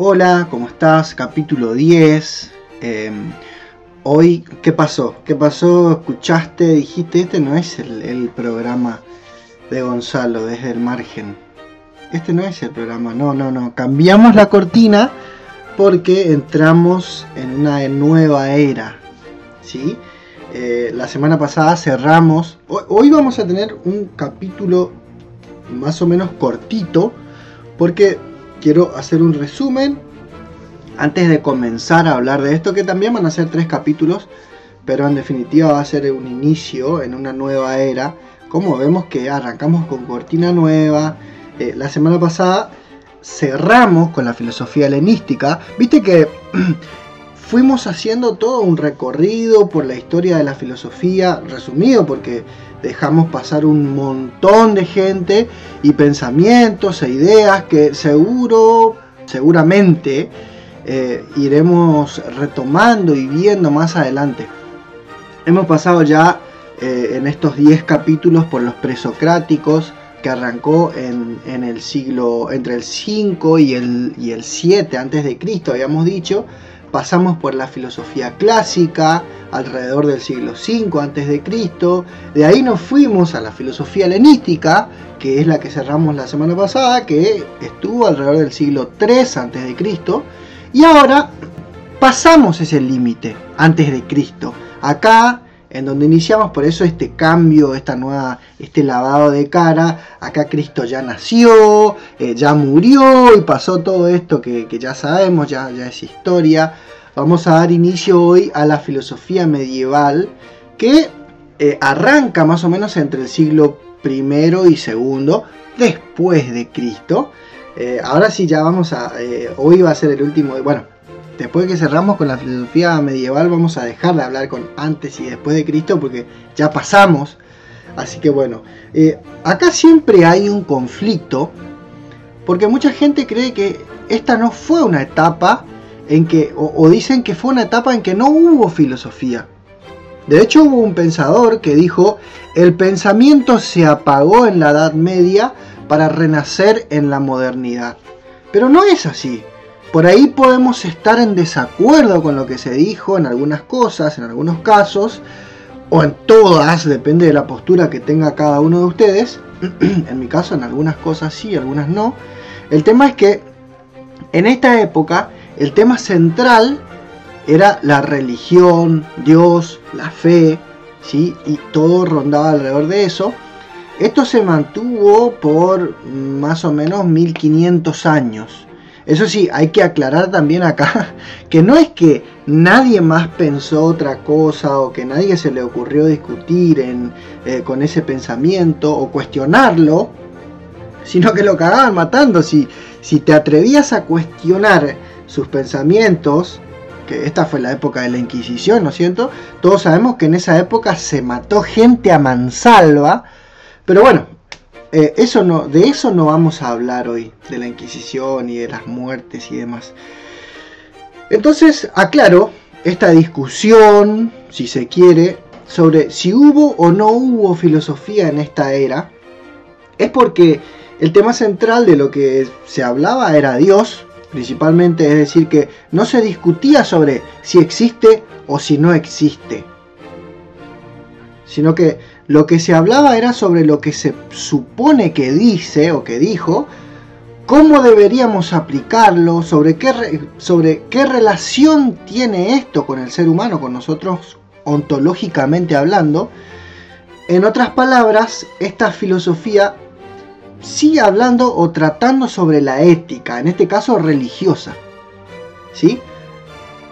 Hola, ¿cómo estás? Capítulo 10. Em, hoy, ¿qué pasó? ¿Qué pasó? ¿Escuchaste? Dijiste, este no es el, programa de Gonzalo desde el margen. Este no es el programa, no, no, no. Cambiamos la cortina porque entramos en una nueva era. ¿Sí? Eh, la semana pasada cerramos. Hoy vamos a tener un capítulo más o menos cortito porque quiero hacer un resumen antes de comenzar a hablar de esto, que también van a ser tres capítulos, pero en definitiva va a ser un inicio en una nueva era. Como vemos que arrancamos con cortina nueva, eh, la semana pasada cerramos con la filosofía helenística. Viste que fuimos haciendo todo un recorrido por la historia de la filosofía, resumido porque dejamos pasar un montón de gente y pensamientos e ideas que seguro, seguramente eh, iremos retomando y viendo más adelante. Hemos pasado ya eh, en estos 10 capítulos por los presocráticos, que arrancó en, el siglo entre el 5 y el, y el 7 antes de Cristo, habíamos dicho. Pasamos por la filosofía clásica alrededor del siglo 5 antes de Cristo. De ahí nos fuimos a la filosofía helenística, que es la que cerramos la semana pasada, que estuvo alrededor del siglo 3 antes de Cristo. Y ahora pasamos ese límite antes de Cristo. Acá en donde iniciamos, por eso este cambio, esta nueva, este lavado de cara, acá Cristo ya nació, eh, ya murió y pasó todo esto que, ya sabemos, ya, es historia. Vamos a dar inicio hoy a la filosofía medieval que eh, arranca más o menos entre el siglo primero y segundo después de Cristo. Eh, ahora sí ya vamos a, hoy va a ser el último, bueno, después de que cerramos con la filosofía medieval, vamos a dejar de hablar con antes y después de Cristo porque ya pasamos. Así que bueno, eh, acá siempre hay un conflicto porque mucha gente cree que esta no fue una etapa en que, o, dicen que fue una etapa en que no hubo filosofía. De hecho hubo un pensador que dijo, el pensamiento se apagó en la Edad Media para renacer en la modernidad. Pero no es así. Por ahí podemos estar en desacuerdo con lo que se dijo en algunas cosas, en algunos casos, o en todas, depende de la postura que tenga cada uno de ustedes. en mi caso, en algunas cosas sí, algunas no. El tema es que en esta época el tema central era la religión, Dios, la fe, ¿sí? y todo rondaba alrededor de eso. Esto se mantuvo por más o menos 1500 años. Eso sí, hay que aclarar también acá que no es que nadie más pensó otra cosa o que nadie se le ocurrió discutir eh, con ese pensamiento o cuestionarlo, sino que lo cagaban matando. Si, si te atrevías a cuestionar sus pensamientos, que esta fue la época de la Inquisición, ¿no es cierto? Todos sabemos que en esa época se mató gente a mansalva, pero bueno, eh, eso no, de eso no vamos a hablar hoy, de la Inquisición y de las muertes y demás. Entonces, aclaro esta discusión, si se quiere, sobre si hubo o no hubo filosofía en esta era, es porque el tema central de lo que se hablaba era Dios, principalmente, es decir, que no se discutía sobre si existe o si no existe, sino que lo que se hablaba era sobre lo que se supone que dice o que dijo, cómo deberíamos aplicarlo, sobre qué, sobre qué relación tiene esto con el ser humano, con nosotros ontológicamente hablando. En otras palabras, esta filosofía sigue hablando o tratando sobre la ética, en este caso religiosa. ¿Sí?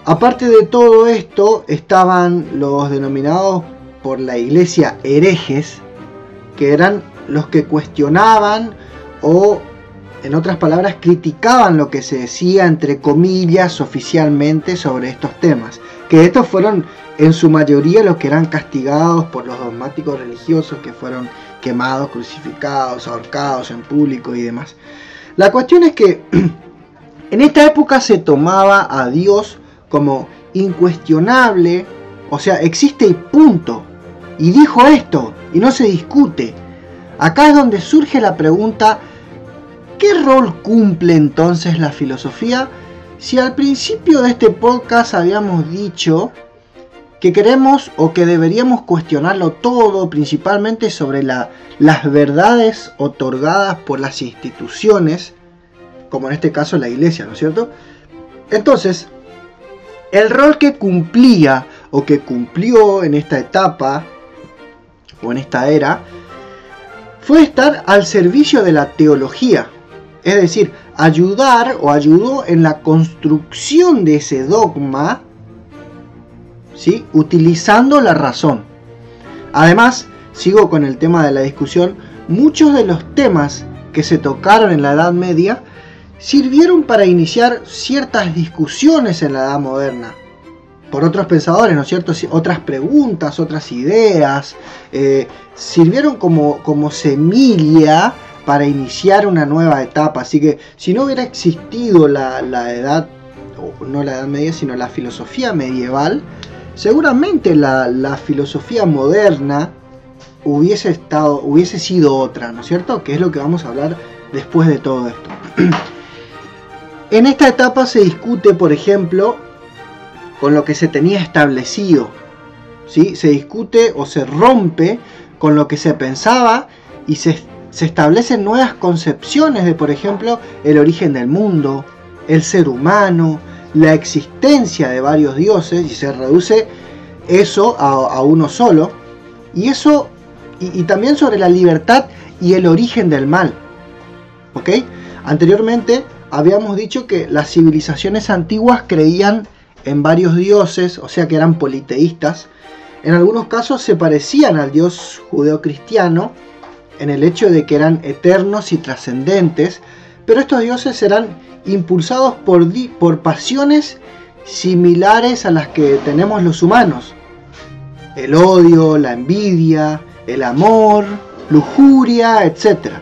Aparte de todo esto, estaban los denominados por la iglesia herejes, que eran los que cuestionaban o en otras palabras, criticaban lo que se decía, entre comillas, oficialmente sobre estos temas. Que estos fueron en su mayoría los que eran castigados por los dogmáticos religiosos, que fueron quemados, crucificados, ahorcados en público y demás. La cuestión es que en esta época se tomaba a Dios como incuestionable, o sea, existe y punto. Y dijo esto, y no se discute. Acá es donde surge la pregunta, ¿qué rol cumple entonces la filosofía? Si al principio de este podcast habíamos dicho que queremos o que deberíamos cuestionarlo todo, principalmente sobre la, las verdades otorgadas por las instituciones, como en este caso la iglesia, ¿no es cierto? Entonces, el rol que cumplía o que cumplió en esta etapa o en esta era fue estar al servicio de la teología, es decir, ayudar o ayudó en la construcción de ese dogma, ¿sí? utilizando la razón. Además, sigo con el tema de la discusión, muchos de los temas que se tocaron en la Edad Media sirvieron para iniciar ciertas discusiones en la Edad Moderna por otros pensadores, ¿no es cierto? Otras preguntas, otras ideas, eh, sirvieron como, como semilla para iniciar una nueva etapa. Así que si no hubiera existido la, edad, no la edad media, sino la filosofía medieval, seguramente la, la, filosofía moderna hubiese, estado, hubiese sido otra, ¿no es cierto? Que es lo que vamos a hablar después de todo esto. En esta etapa se discute, por ejemplo, con lo que se tenía establecido. ¿sí? Se discute o se rompe con lo que se pensaba y se, se establecen nuevas concepciones de, por ejemplo, el origen del mundo, el ser humano, la existencia de varios dioses y se reduce eso a, uno solo. Y eso, y, y, también sobre la libertad y el origen del mal. ¿Ok? Anteriormente habíamos dicho que las civilizaciones antiguas creían en varios dioses, o sea que eran politeístas. En algunos casos se parecían al dios judeocristiano en el hecho de que eran eternos y trascendentes, pero estos dioses eran impulsados por, por pasiones similares a las que tenemos los humanos. El odio, la envidia, el amor, lujuria, etc.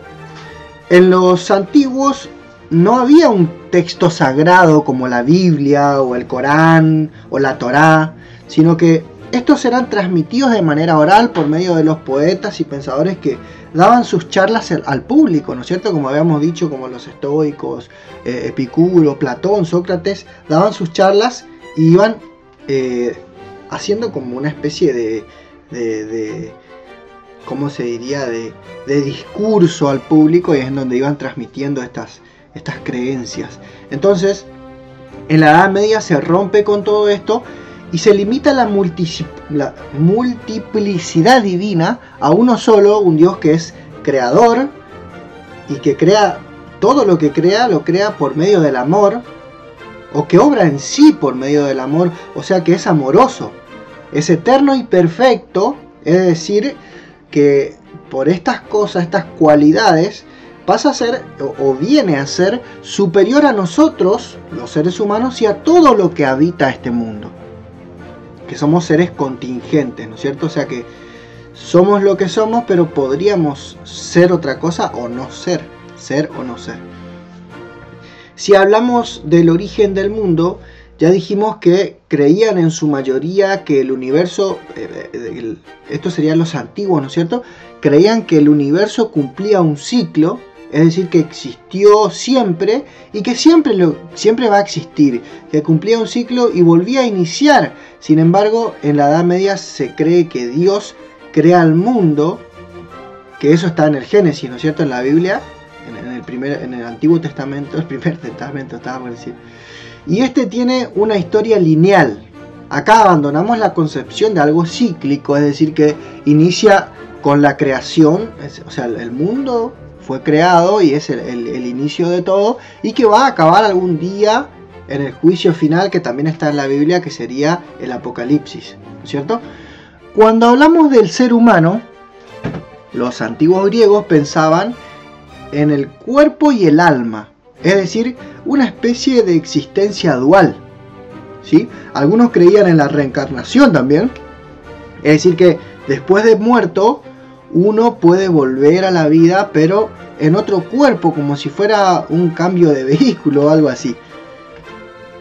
En los antiguos no había un texto sagrado como la Biblia o el Corán o la Torá, sino que estos eran transmitidos de manera oral por medio de los poetas y pensadores que daban sus charlas al público, ¿no es cierto? Como habíamos dicho, como los estoicos, eh, Epicuro, Platón, Sócrates, daban sus charlas y iban eh, haciendo como una especie de, de, ¿cómo se diría?, de, de discurso al público y es en donde iban transmitiendo estas, estas creencias. Entonces, en la Edad Media se rompe con todo esto y se limita la, la, multiplicidad divina a uno solo, un Dios que es creador y que crea todo lo que crea, lo crea por medio del amor, o que obra en sí por medio del amor, o sea que es amoroso, es eterno y perfecto, es decir, que por estas cosas, estas cualidades, pasa a ser o, viene a ser superior a nosotros, los seres humanos, y a todo lo que habita este mundo. Que somos seres contingentes, ¿no es cierto? O sea que somos lo que somos, pero podríamos ser otra cosa o no ser, ser o no ser. Si hablamos del origen del mundo, ya dijimos que creían en su mayoría que el universo, eh, eh, estos serían los antiguos, ¿no es cierto? Creían que el universo cumplía un ciclo es decir, que existió siempre y que siempre, va a existir, que cumplía un ciclo y volvía a iniciar. Sin embargo, en la Edad Media se cree que Dios crea el mundo, que eso está en el Génesis, ¿no es cierto? En la Biblia, en, el, primer, en el Antiguo Testamento, el primer Testamento estaba por decir. Y este tiene una historia lineal. Acá abandonamos la concepción de algo cíclico, es decir, que inicia con la creación, o sea, el mundo fue creado y es el, inicio de todo y que va a acabar algún día en el juicio final que también está en la Biblia que sería el Apocalipsis, ¿cierto? Cuando hablamos del ser humano, los antiguos griegos pensaban en el cuerpo y el alma, es decir, una especie de existencia dual. ¿sí? Algunos creían en la reencarnación también, es decir, que después de muerto uno puede volver a la vida, pero en otro cuerpo, como si fuera un cambio de vehículo o algo así.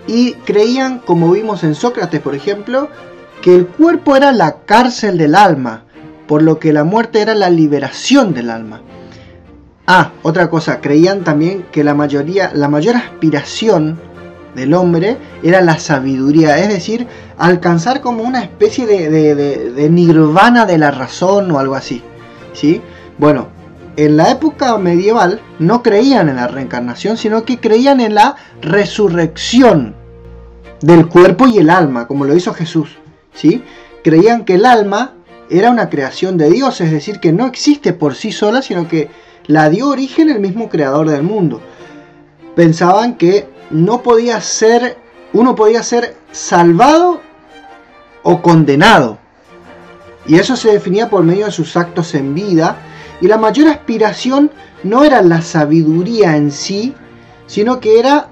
Y creían, como vimos en Sócrates, por ejemplo, que el cuerpo era la cárcel del alma, por lo que la muerte era la liberación del alma. Ah, otra cosa, creían también que la mayoría, la mayor aspiración del hombre era la sabiduría, es decir, alcanzar como una especie de, nirvana de la razón o algo así. ¿Sí? Bueno, en la época medieval no creían en la reencarnación, sino que creían en la resurrección del cuerpo y el alma, como lo hizo Jesús. ¿sí? Creían que el alma era una creación de Dios, es decir, que no existe por sí sola, sino que la dio origen el mismo creador del mundo. Pensaban que no podía ser, uno podía ser salvado o condenado. Y eso se definía por medio de sus actos en vida. Y la mayor aspiración no era la sabiduría en sí, sino que era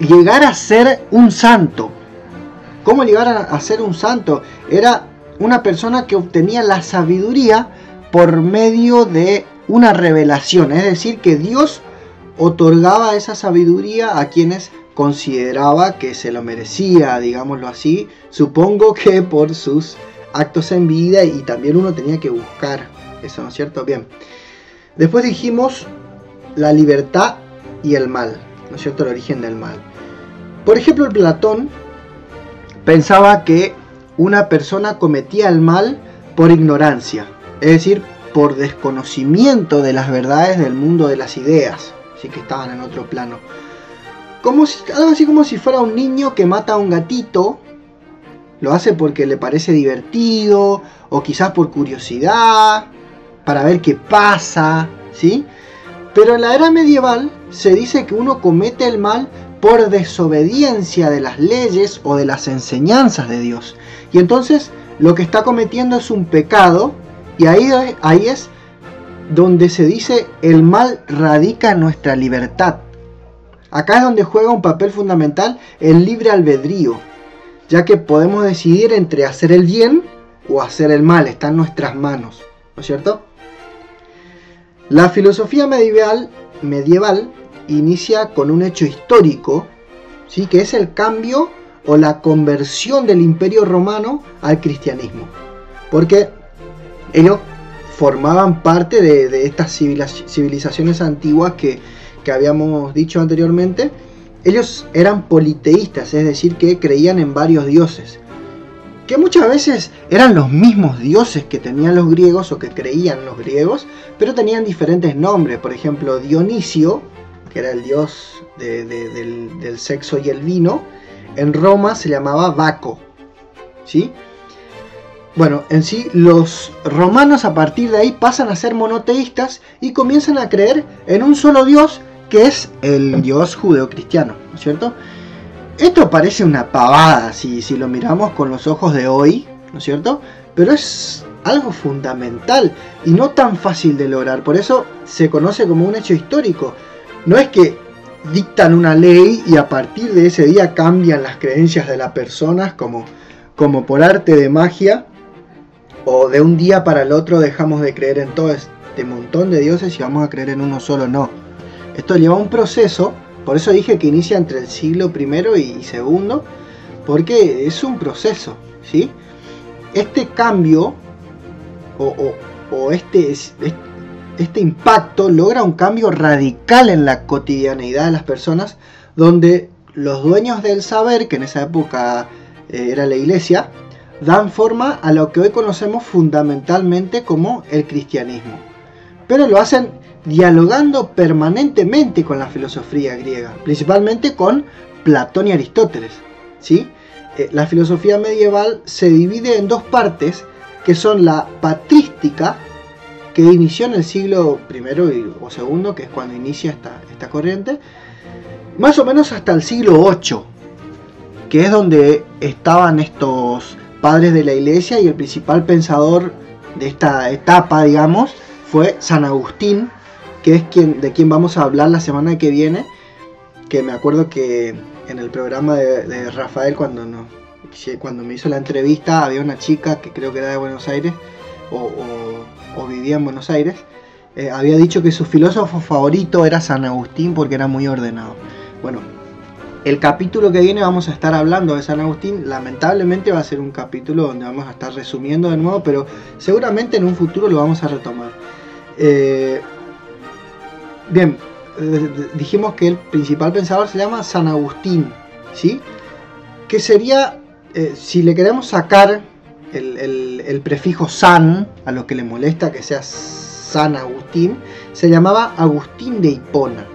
llegar a ser un santo. ¿Cómo llegar a ser un santo? Era una persona que obtenía la sabiduría por medio de una revelación. Es decir, que Dios otorgaba esa sabiduría a quienes consideraba que se lo merecía, digámoslo así. Supongo que por sus actos en vida y también uno tenía que buscar eso, ¿no es cierto? Bien. Después dijimos la libertad y el mal, ¿no es cierto? El origen del mal. Por ejemplo, el Platón pensaba que una persona cometía el mal por ignorancia, es decir, por desconocimiento de las verdades del mundo de las ideas, así que estaban en otro plano. Como algo así como si fuera un niño que mata a un gatito lo hace porque le parece divertido o quizás por curiosidad, para ver qué pasa, ¿sí? Pero en la era medieval se dice que uno comete el mal por desobediencia de las leyes o de las enseñanzas de Dios. Y entonces lo que está cometiendo es un pecado y ahí, ahí es donde se dice el mal radica en nuestra libertad. Acá es donde juega un papel fundamental el libre albedrío ya que podemos decidir entre hacer el bien o hacer el mal, está en nuestras manos, ¿no es cierto? La filosofía medieval, medieval inicia con un hecho histórico, ¿sí? que es el cambio o la conversión del imperio romano al cristianismo, porque ellos formaban parte de, estas civilizaciones antiguas que, que habíamos dicho anteriormente, ellos eran politeístas, es decir, que creían en varios dioses, que muchas veces eran los mismos dioses que tenían los griegos o que creían los griegos, pero tenían diferentes nombres. Por ejemplo, Dionisio, que era el dios del, sexo y el vino, en Roma se llamaba Baco. ¿Sí? Bueno, en sí los romanos a partir de ahí pasan a ser monoteístas y comienzan a creer en un solo dios que es el Dios judeocristiano, ¿no es cierto? Esto parece una pavada si, si lo miramos con los ojos de hoy, ¿no es cierto? Pero es algo fundamental y no tan fácil de lograr. Por eso se conoce como un hecho histórico. No es que dictan una ley y a partir de ese día cambian las creencias de las personas como, como por arte de magia o de un día para el otro dejamos de creer en todo este montón de dioses y vamos a creer en uno solo. No. Esto lleva un proceso, por eso dije que inicia entre el siglo I y segundo, porque es un proceso, ¿sí? Este cambio o, este, este impacto logra un cambio radical en la cotidianeidad de las personas, donde los dueños del saber, que en esa época eh, era la iglesia, dan forma a lo que hoy conocemos fundamentalmente como el cristianismo. Pero lo hacen dialogando permanentemente con la filosofía griega, principalmente con Platón y Aristóteles. ¿sí? Eh, la filosofía medieval se divide en dos partes, que son la patrística, que inició en el siglo I o segundo, que es cuando inicia esta, esta corriente, más o menos hasta el siglo VIII, que es donde estaban estos padres de la iglesia y el principal pensador de esta etapa, digamos, fue San Agustín, que es quien, de quien vamos a hablar la semana que viene, que me acuerdo que en el programa de, Rafael cuando, no, cuando me hizo la entrevista había una chica que creo que era de Buenos Aires o, vivía en Buenos Aires, eh, había dicho que su filósofo favorito era San Agustín porque era muy ordenado. Bueno, el capítulo que viene vamos a estar hablando de San Agustín. Lamentablemente va a ser un capítulo donde vamos a estar resumiendo de nuevo, pero seguramente en un futuro lo vamos a retomar. Eh, bien, eh, dijimos que el principal pensador se llama San Agustín, ¿sí? Que sería, eh, si le queremos sacar el, prefijo San, a lo que le molesta que sea San Agustín, se llamaba Agustín de Hipona.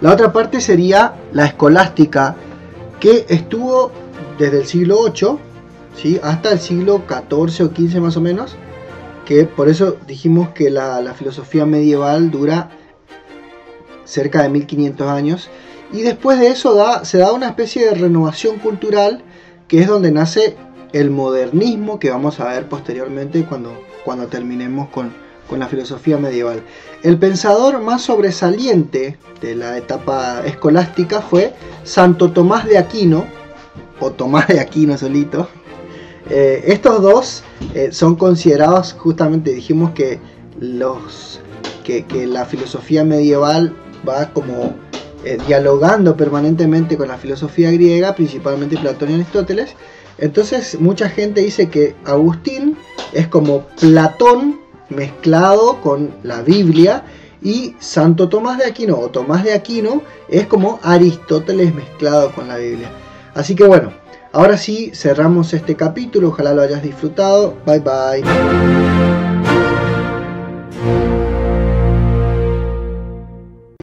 La otra parte sería la escolástica, que estuvo desde el siglo VIII ¿sí? hasta el siglo XIV o XV más o menos, que por eso dijimos que la, filosofía medieval dura cerca de 1500 años, y después de eso se da una especie de renovación cultural, que es donde nace el modernismo, que vamos a ver posteriormente cuando, cuando terminemos con, con la filosofía medieval. El pensador más sobresaliente de la etapa escolástica fue Santo Tomás de Aquino, o Tomás de Aquino solito. Eh, estos dos eh, son considerados, justamente dijimos que, los, que, la filosofía medieval va como eh, dialogando permanentemente con la filosofía griega, principalmente Platón y Aristóteles. Entonces mucha gente dice que Agustín es como Platón mezclado con la Biblia y Santo Tomás de Aquino o Tomás de Aquino es como Aristóteles mezclado con la Biblia. Así que bueno, ahora sí cerramos este capítulo, ojalá lo hayas disfrutado. Bye bye.